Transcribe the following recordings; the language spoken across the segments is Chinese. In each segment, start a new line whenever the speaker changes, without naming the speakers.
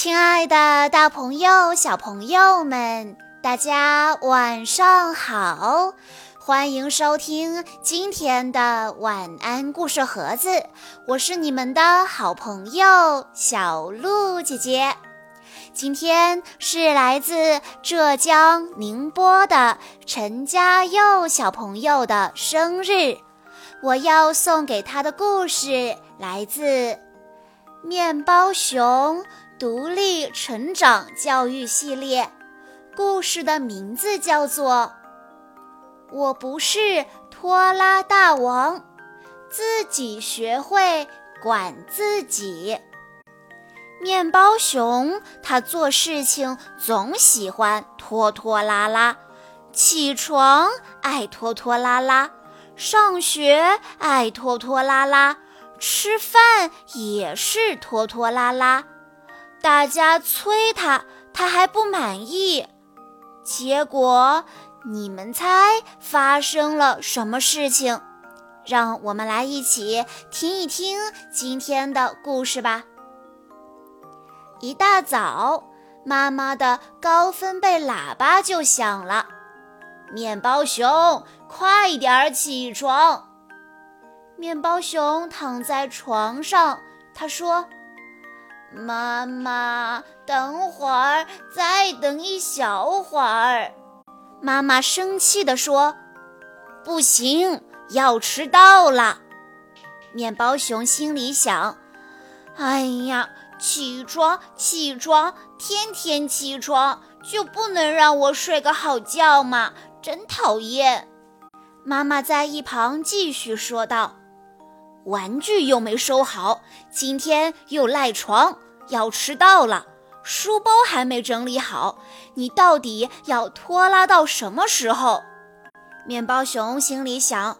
亲爱的，大朋友、小朋友们，大家晚上好！欢迎收听今天的晚安故事盒子，我是你们的好朋友小鹿姐姐。今天是来自浙江宁波的陈嘉佑小朋友的生日，我要送给他的故事来自《面包熊》。独立成长教育系列。故事的名字叫做《我不是拖拉大王》，自己学会管自己。面包熊他做事情总喜欢拖拖拉拉，起床爱拖拖拉拉，上学爱拖拖拉拉，吃饭也是拖拖拉拉。大家催他，他还不满意。结果，你们猜发生了什么事情？让我们来一起听一听今天的故事吧。一大早，妈妈的高分贝喇叭就响了：“面包熊，快点起床！”面包熊躺在床上，他说。妈妈，等会儿，再等一小会儿。妈妈生气地说：“不行，要迟到了。”面包熊心里想：“哎呀，起床，起床，天天起床，就不能让我睡个好觉吗？真讨厌！”妈妈在一旁继续说道。玩具又没收好，今天又赖床，要迟到了。书包还没整理好，你到底要拖拉到什么时候？面包熊心里想：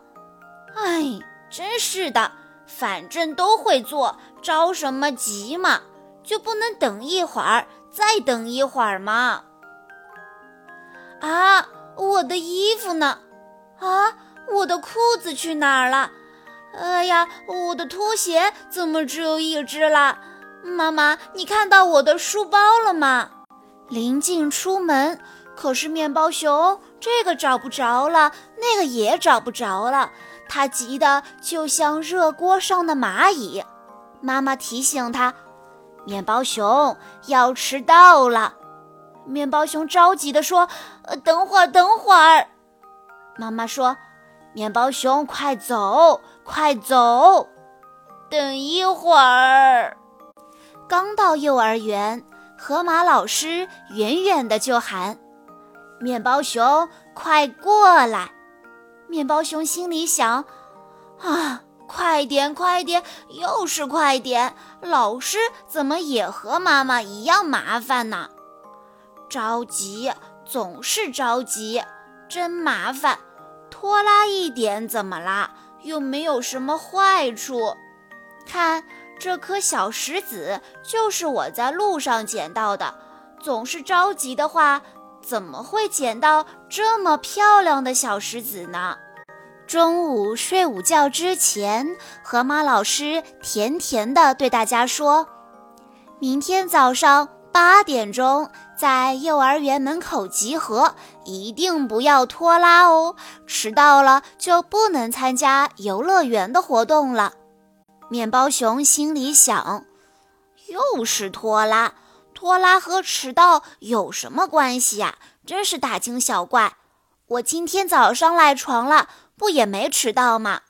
哎，真是的，反正都会做，着什么急嘛？就不能等一会儿，再等一会儿吗？啊，我的衣服呢？啊，我的裤子去哪儿了？哎呀，我的拖鞋怎么只有一只了？妈妈，你看到我的书包了吗？临近出门，可是面包熊这个找不着了，那个也找不着了，他急得就像热锅上的蚂蚁。妈妈提醒他：“面包熊要迟到了。”面包熊着急地说：“呃，等会儿，等会儿。”妈妈说。面包熊，快走，快走！等一会儿。刚到幼儿园，河马老师远远的就喊：“面包熊，快过来！”面包熊心里想：“啊，快点，快点，又是快点！老师怎么也和妈妈一样麻烦呢？着急，总是着急，真麻烦。”拖拉一点怎么啦？又没有什么坏处。看这颗小石子，就是我在路上捡到的。总是着急的话，怎么会捡到这么漂亮的小石子呢？中午睡午觉之前，河马老师甜甜地对大家说：“明天早上八点钟。”在幼儿园门口集合，一定不要拖拉哦！迟到了就不能参加游乐园的活动了。面包熊心里想：又是拖拉，拖拉和迟到有什么关系呀？真是大惊小怪！我今天早上赖床了，不也没迟到吗？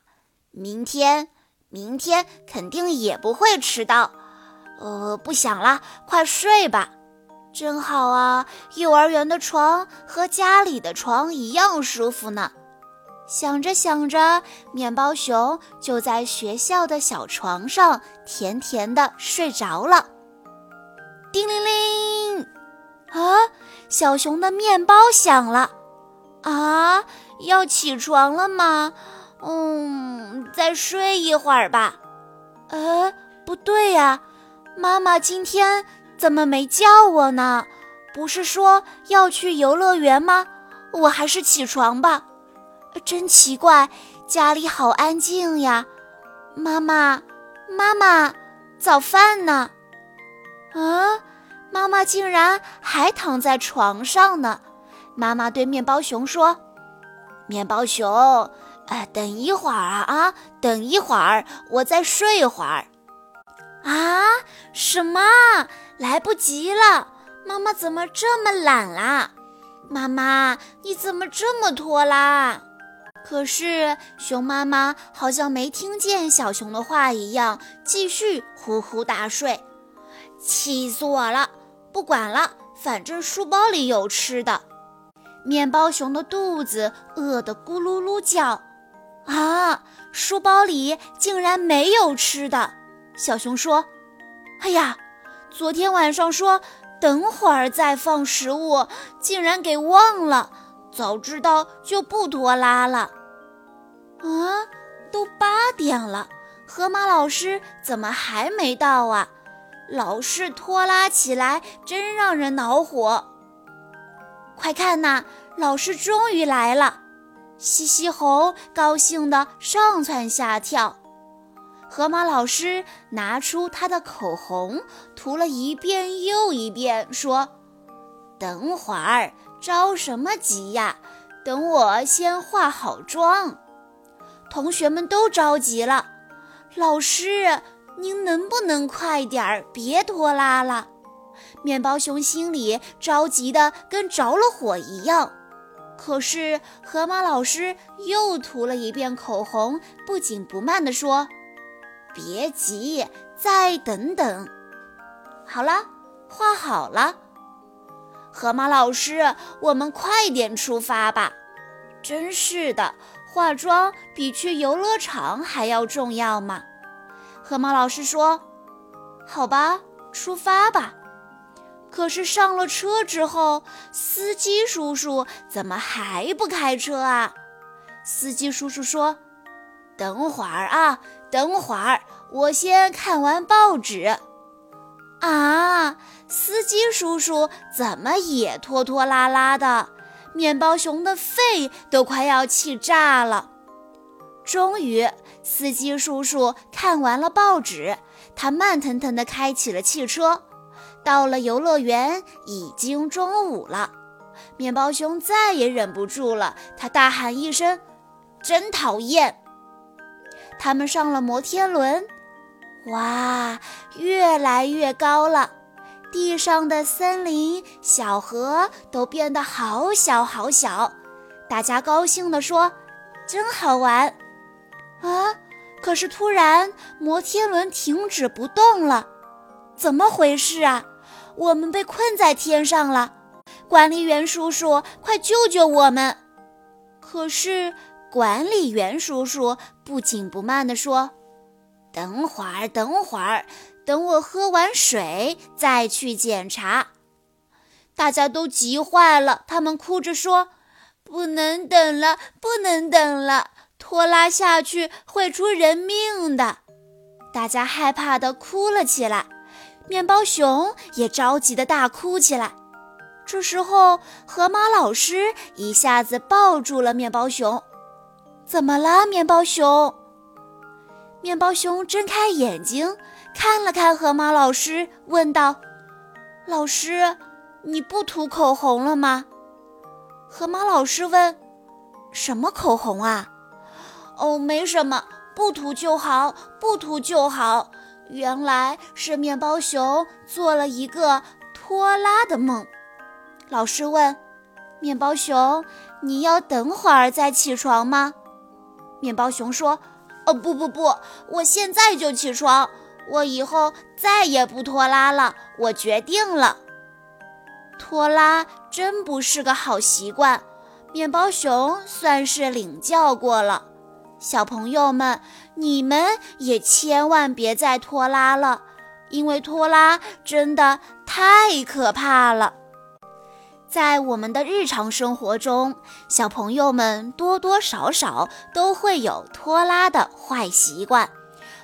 明天，明天肯定也不会迟到。呃，不想了，快睡吧。真好啊！幼儿园的床和家里的床一样舒服呢。想着想着，面包熊就在学校的小床上甜甜的睡着了。叮铃铃！啊，小熊的面包响了。啊，要起床了吗？嗯，再睡一会儿吧。呃，不对呀，妈妈今天。怎么没叫我呢？不是说要去游乐园吗？我还是起床吧。真奇怪，家里好安静呀。妈妈，妈妈，早饭呢？啊，妈妈竟然还躺在床上呢。妈妈对面包熊说：“面包熊，哎，等一会儿啊啊，等一会儿，我再睡会儿。”啊？什么？来不及了！妈妈怎么这么懒啦？妈妈，你怎么这么拖拉？可是熊妈妈好像没听见小熊的话一样，继续呼呼大睡。气死我了！不管了，反正书包里有吃的。面包熊的肚子饿得咕噜噜叫。啊，书包里竟然没有吃的！小熊说：“哎呀，昨天晚上说等会儿再放食物，竟然给忘了。早知道就不拖拉了。”啊，都八点了，河马老师怎么还没到啊？老是拖拉起来，真让人恼火。快看呐，老师终于来了！西西猴高兴地上蹿下跳。河马老师拿出他的口红，涂了一遍又一遍，说：“等会儿着什么急呀？等我先化好妆。”同学们都着急了，老师。您能不能快点儿，别拖拉了？面包熊心里着急的跟着了火一样。可是河马老师又涂了一遍口红，不紧不慢地说：“别急，再等等。”好了，画好了。河马老师，我们快点出发吧！真是的，化妆比去游乐场还要重要吗？河马老师说：“好吧，出发吧。”可是上了车之后，司机叔叔怎么还不开车啊？司机叔叔说：“等会儿啊，等会儿，我先看完报纸。”啊，司机叔叔怎么也拖拖拉拉的？面包熊的肺都快要气炸了。终于，司机叔叔看完了报纸，他慢腾腾地开起了汽车。到了游乐园，已经中午了。面包熊再也忍不住了，他大喊一声：“真讨厌！”他们上了摩天轮，哇，越来越高了，地上的森林、小河都变得好小好小。大家高兴地说：“真好玩！”啊！可是突然，摩天轮停止不动了，怎么回事啊？我们被困在天上了！管理员叔叔，快救救我们！可是管理员叔叔不紧不慢地说：“等会儿，等会儿，等我喝完水再去检查。”大家都急坏了，他们哭着说：“不能等了，不能等了！”拖拉下去会出人命的，大家害怕的哭了起来，面包熊也着急的大哭起来。这时候，河马老师一下子抱住了面包熊。怎么了，面包熊？面包熊睁开眼睛，看了看河马老师，问道：“老师，你不涂口红了吗？”河马老师问：“什么口红啊？”哦，没什么，不涂就好，不涂就好。原来是面包熊做了一个拖拉的梦。老师问：“面包熊，你要等会儿再起床吗？”面包熊说：“哦，不不不，我现在就起床。我以后再也不拖拉了，我决定了。拖拉真不是个好习惯。面包熊算是领教过了。”小朋友们，你们也千万别再拖拉了，因为拖拉真的太可怕了。在我们的日常生活中，小朋友们多多少少都会有拖拉的坏习惯。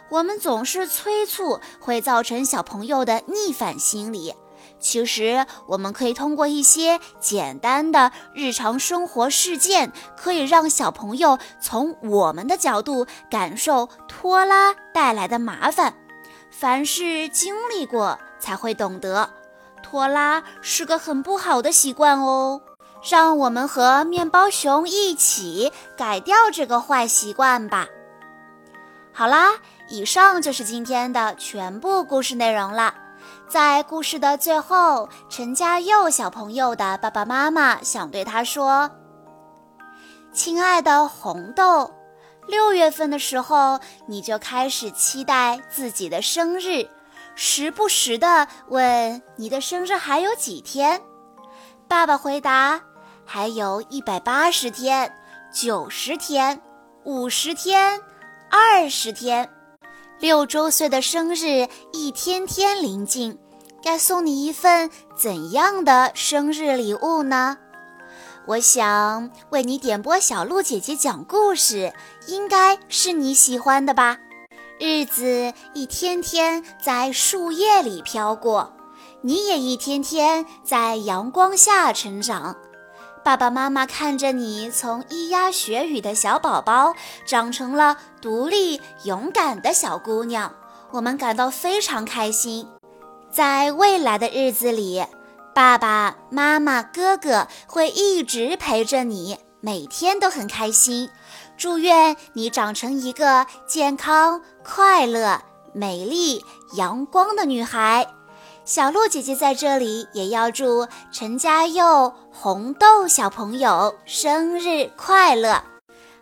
我们总是催促，会造成小朋友的逆反心理。其实，我们可以通过一些简单的日常生活事件，可以让小朋友从我们的角度感受拖拉带来的麻烦。凡事经历过，才会懂得。拖拉是个很不好的习惯哦。让我们和面包熊一起改掉这个坏习惯吧。好啦，以上就是今天的全部故事内容了。在故事的最后，陈嘉佑小朋友的爸爸妈妈想对他说：“亲爱的红豆，六月份的时候你就开始期待自己的生日，时不时的问你的生日还有几天。”爸爸回答。还有一百八十天、九十天、五十天、二十天，六周岁的生日一天天临近，该送你一份怎样的生日礼物呢？我想为你点播小鹿姐姐讲故事，应该是你喜欢的吧？日子一天天在树叶里飘过，你也一天天在阳光下成长。爸爸妈妈看着你从咿呀学语的小宝宝长成了独立勇敢的小姑娘，我们感到非常开心。在未来的日子里，爸爸妈妈、哥哥会一直陪着你，每天都很开心。祝愿你长成一个健康、快乐、美丽、阳光的女孩。小鹿姐姐在这里也要祝陈嘉佑、红豆小朋友生日快乐！